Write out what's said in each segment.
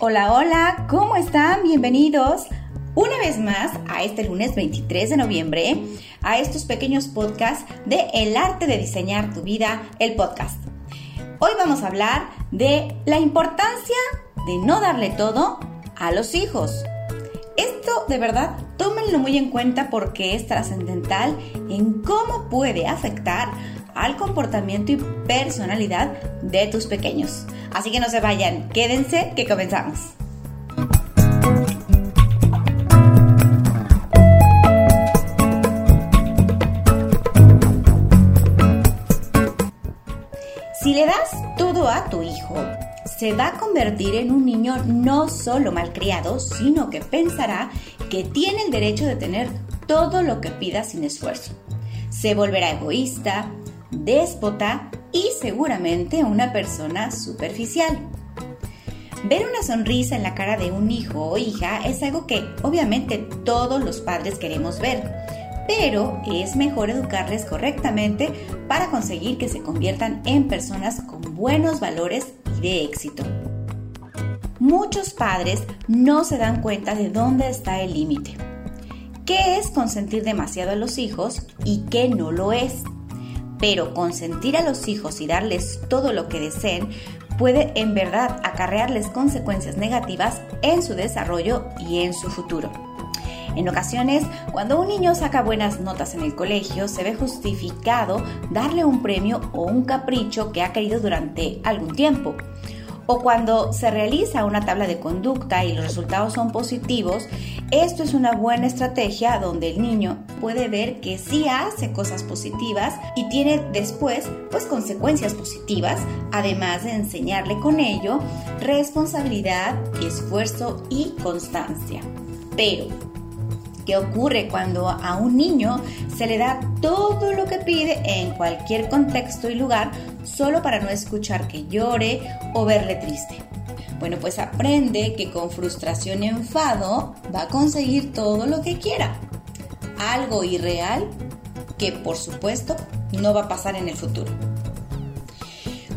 Hola, hola, ¿cómo están? Bienvenidos una vez más a este lunes 23 de noviembre, a estos pequeños podcasts de El arte de diseñar tu vida, el podcast. Hoy vamos a hablar de la importancia de no darle todo a los hijos. Esto de verdad tómenlo muy en cuenta porque es trascendental en cómo puede afectar al comportamiento y personalidad de tus pequeños. Así que no se vayan, quédense que comenzamos. Si le das todo a tu hijo, se va a convertir en un niño no solo malcriado, sino que pensará que tiene el derecho de tener todo lo que pida sin esfuerzo. Se volverá egoísta, déspota y seguramente una persona superficial. Ver una sonrisa en la cara de un hijo o hija es algo que obviamente todos los padres queremos ver, pero es mejor educarles correctamente para conseguir que se conviertan en personas con buenos valores y de éxito. Muchos padres no se dan cuenta de dónde está el límite. ¿Qué es consentir demasiado a los hijos y qué no lo es? Pero consentir a los hijos y darles todo lo que deseen puede en verdad acarrearles consecuencias negativas en su desarrollo y en su futuro. En ocasiones, cuando un niño saca buenas notas en el colegio, se ve justificado darle un premio o un capricho que ha querido durante algún tiempo o cuando se realiza una tabla de conducta y los resultados son positivos, esto es una buena estrategia donde el niño puede ver que sí hace cosas positivas y tiene después pues consecuencias positivas, además de enseñarle con ello responsabilidad, esfuerzo y constancia. Pero ¿Qué ocurre cuando a un niño se le da todo lo que pide en cualquier contexto y lugar solo para no escuchar que llore o verle triste? Bueno, pues aprende que con frustración y enfado va a conseguir todo lo que quiera. Algo irreal que por supuesto no va a pasar en el futuro.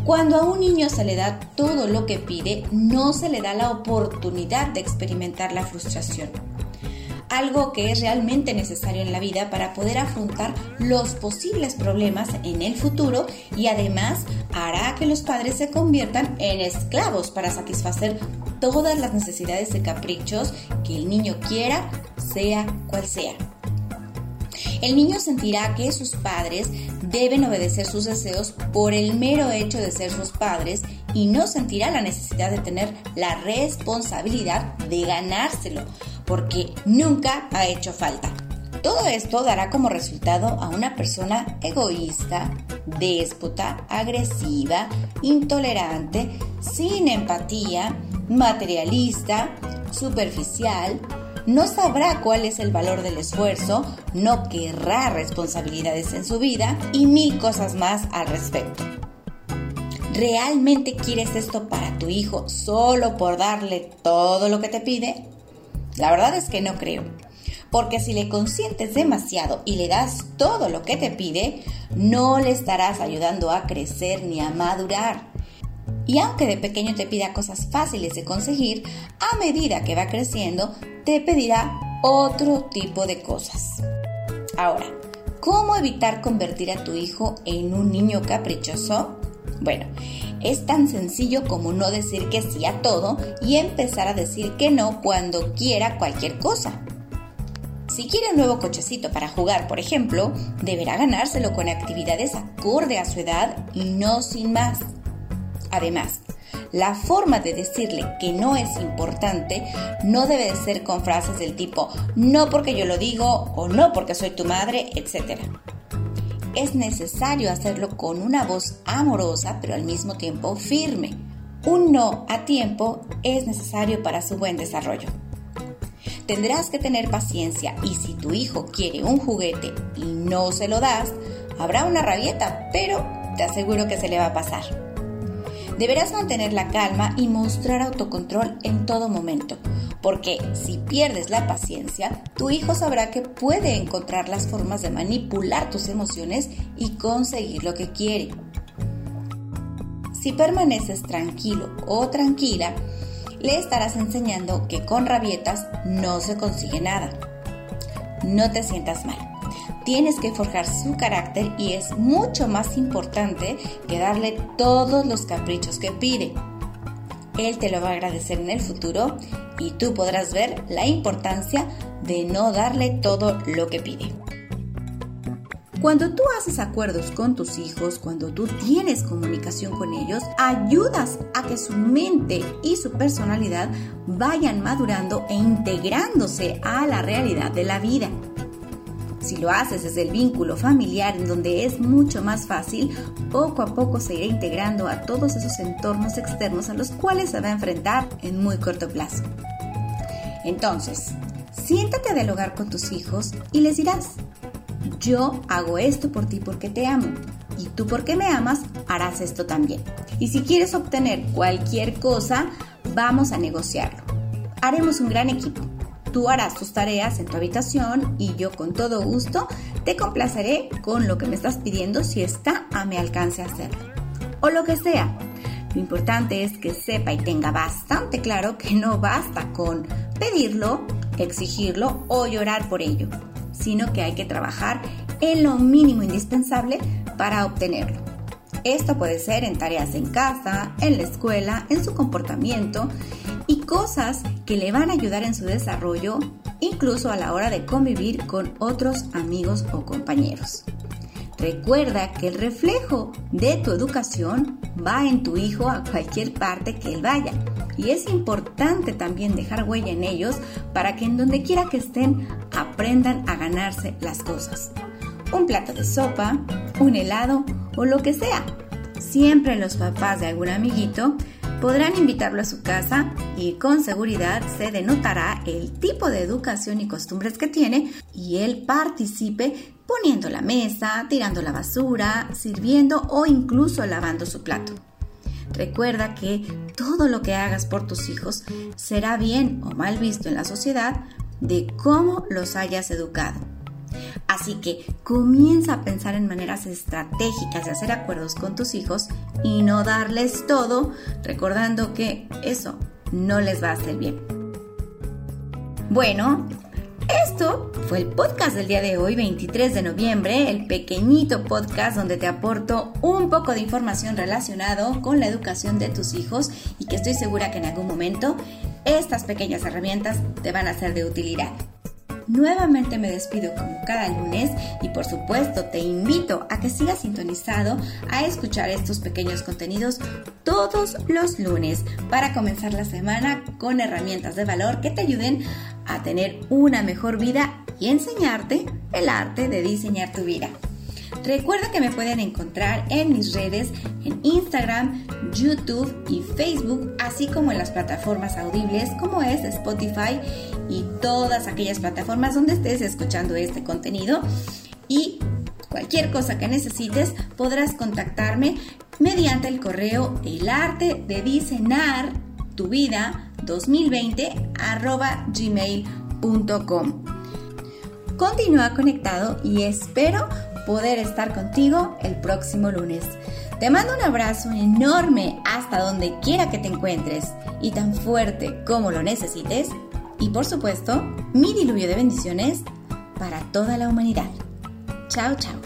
Cuando a un niño se le da todo lo que pide, no se le da la oportunidad de experimentar la frustración algo que es realmente necesario en la vida para poder afrontar los posibles problemas en el futuro y además hará que los padres se conviertan en esclavos para satisfacer todas las necesidades de caprichos que el niño quiera, sea cual sea. El niño sentirá que sus padres deben obedecer sus deseos por el mero hecho de ser sus padres y no sentirá la necesidad de tener la responsabilidad de ganárselo, porque nunca ha hecho falta. Todo esto dará como resultado a una persona egoísta, déspota, agresiva, intolerante, sin empatía, materialista, superficial, no sabrá cuál es el valor del esfuerzo, no querrá responsabilidades en su vida y mil cosas más al respecto. ¿Realmente quieres esto para tu hijo solo por darle todo lo que te pide? La verdad es que no creo. Porque si le consientes demasiado y le das todo lo que te pide, no le estarás ayudando a crecer ni a madurar. Y aunque de pequeño te pida cosas fáciles de conseguir, a medida que va creciendo, te pedirá otro tipo de cosas. Ahora, ¿cómo evitar convertir a tu hijo en un niño caprichoso? Bueno, es tan sencillo como no decir que sí a todo y empezar a decir que no cuando quiera cualquier cosa. Si quiere un nuevo cochecito para jugar, por ejemplo, deberá ganárselo con actividades acorde a su edad y no sin más. Además, la forma de decirle que no es importante no debe ser con frases del tipo no porque yo lo digo o no porque soy tu madre, etc es necesario hacerlo con una voz amorosa pero al mismo tiempo firme. Un no a tiempo es necesario para su buen desarrollo. Tendrás que tener paciencia y si tu hijo quiere un juguete y no se lo das, habrá una rabieta, pero te aseguro que se le va a pasar. Deberás mantener la calma y mostrar autocontrol en todo momento, porque si pierdes la paciencia, tu hijo sabrá que puede encontrar las formas de manipular tus emociones y conseguir lo que quiere. Si permaneces tranquilo o tranquila, le estarás enseñando que con rabietas no se consigue nada. No te sientas mal. Tienes que forjar su carácter y es mucho más importante que darle todos los caprichos que pide. Él te lo va a agradecer en el futuro y tú podrás ver la importancia de no darle todo lo que pide. Cuando tú haces acuerdos con tus hijos, cuando tú tienes comunicación con ellos, ayudas a que su mente y su personalidad vayan madurando e integrándose a la realidad de la vida. Si lo haces desde el vínculo familiar, en donde es mucho más fácil, poco a poco se irá integrando a todos esos entornos externos a los cuales se va a enfrentar en muy corto plazo. Entonces, siéntate a dialogar con tus hijos y les dirás, yo hago esto por ti porque te amo y tú porque me amas harás esto también. Y si quieres obtener cualquier cosa, vamos a negociarlo. Haremos un gran equipo. Tú harás tus tareas en tu habitación y yo con todo gusto te complaceré con lo que me estás pidiendo si está a mi alcance hacerlo. O lo que sea. Lo importante es que sepa y tenga bastante claro que no basta con pedirlo, exigirlo o llorar por ello sino que hay que trabajar en lo mínimo indispensable para obtenerlo. Esto puede ser en tareas en casa, en la escuela, en su comportamiento cosas que le van a ayudar en su desarrollo, incluso a la hora de convivir con otros amigos o compañeros. Recuerda que el reflejo de tu educación va en tu hijo a cualquier parte que él vaya. Y es importante también dejar huella en ellos para que en donde quiera que estén aprendan a ganarse las cosas. Un plato de sopa, un helado o lo que sea. Siempre los papás de algún amiguito podrán invitarlo a su casa y con seguridad se denotará el tipo de educación y costumbres que tiene y él participe poniendo la mesa, tirando la basura, sirviendo o incluso lavando su plato. Recuerda que todo lo que hagas por tus hijos será bien o mal visto en la sociedad de cómo los hayas educado. Así que comienza a pensar en maneras estratégicas de hacer acuerdos con tus hijos y no darles todo, recordando que eso no les va a hacer bien. Bueno, esto fue el podcast del día de hoy, 23 de noviembre, el pequeñito podcast donde te aporto un poco de información relacionado con la educación de tus hijos y que estoy segura que en algún momento estas pequeñas herramientas te van a ser de utilidad. Nuevamente me despido como cada lunes y por supuesto te invito a que sigas sintonizado a escuchar estos pequeños contenidos todos los lunes para comenzar la semana con herramientas de valor que te ayuden a tener una mejor vida y enseñarte el arte de diseñar tu vida. Recuerda que me pueden encontrar en mis redes, en Instagram, YouTube y Facebook, así como en las plataformas audibles como es Spotify y todas aquellas plataformas donde estés escuchando este contenido. Y cualquier cosa que necesites podrás contactarme mediante el correo el arte de diseñar tu vida 2020 gmail.com. Continúa conectado y espero poder estar contigo el próximo lunes. Te mando un abrazo enorme hasta donde quiera que te encuentres y tan fuerte como lo necesites. Y por supuesto, mi diluvio de bendiciones para toda la humanidad. Chao, chao.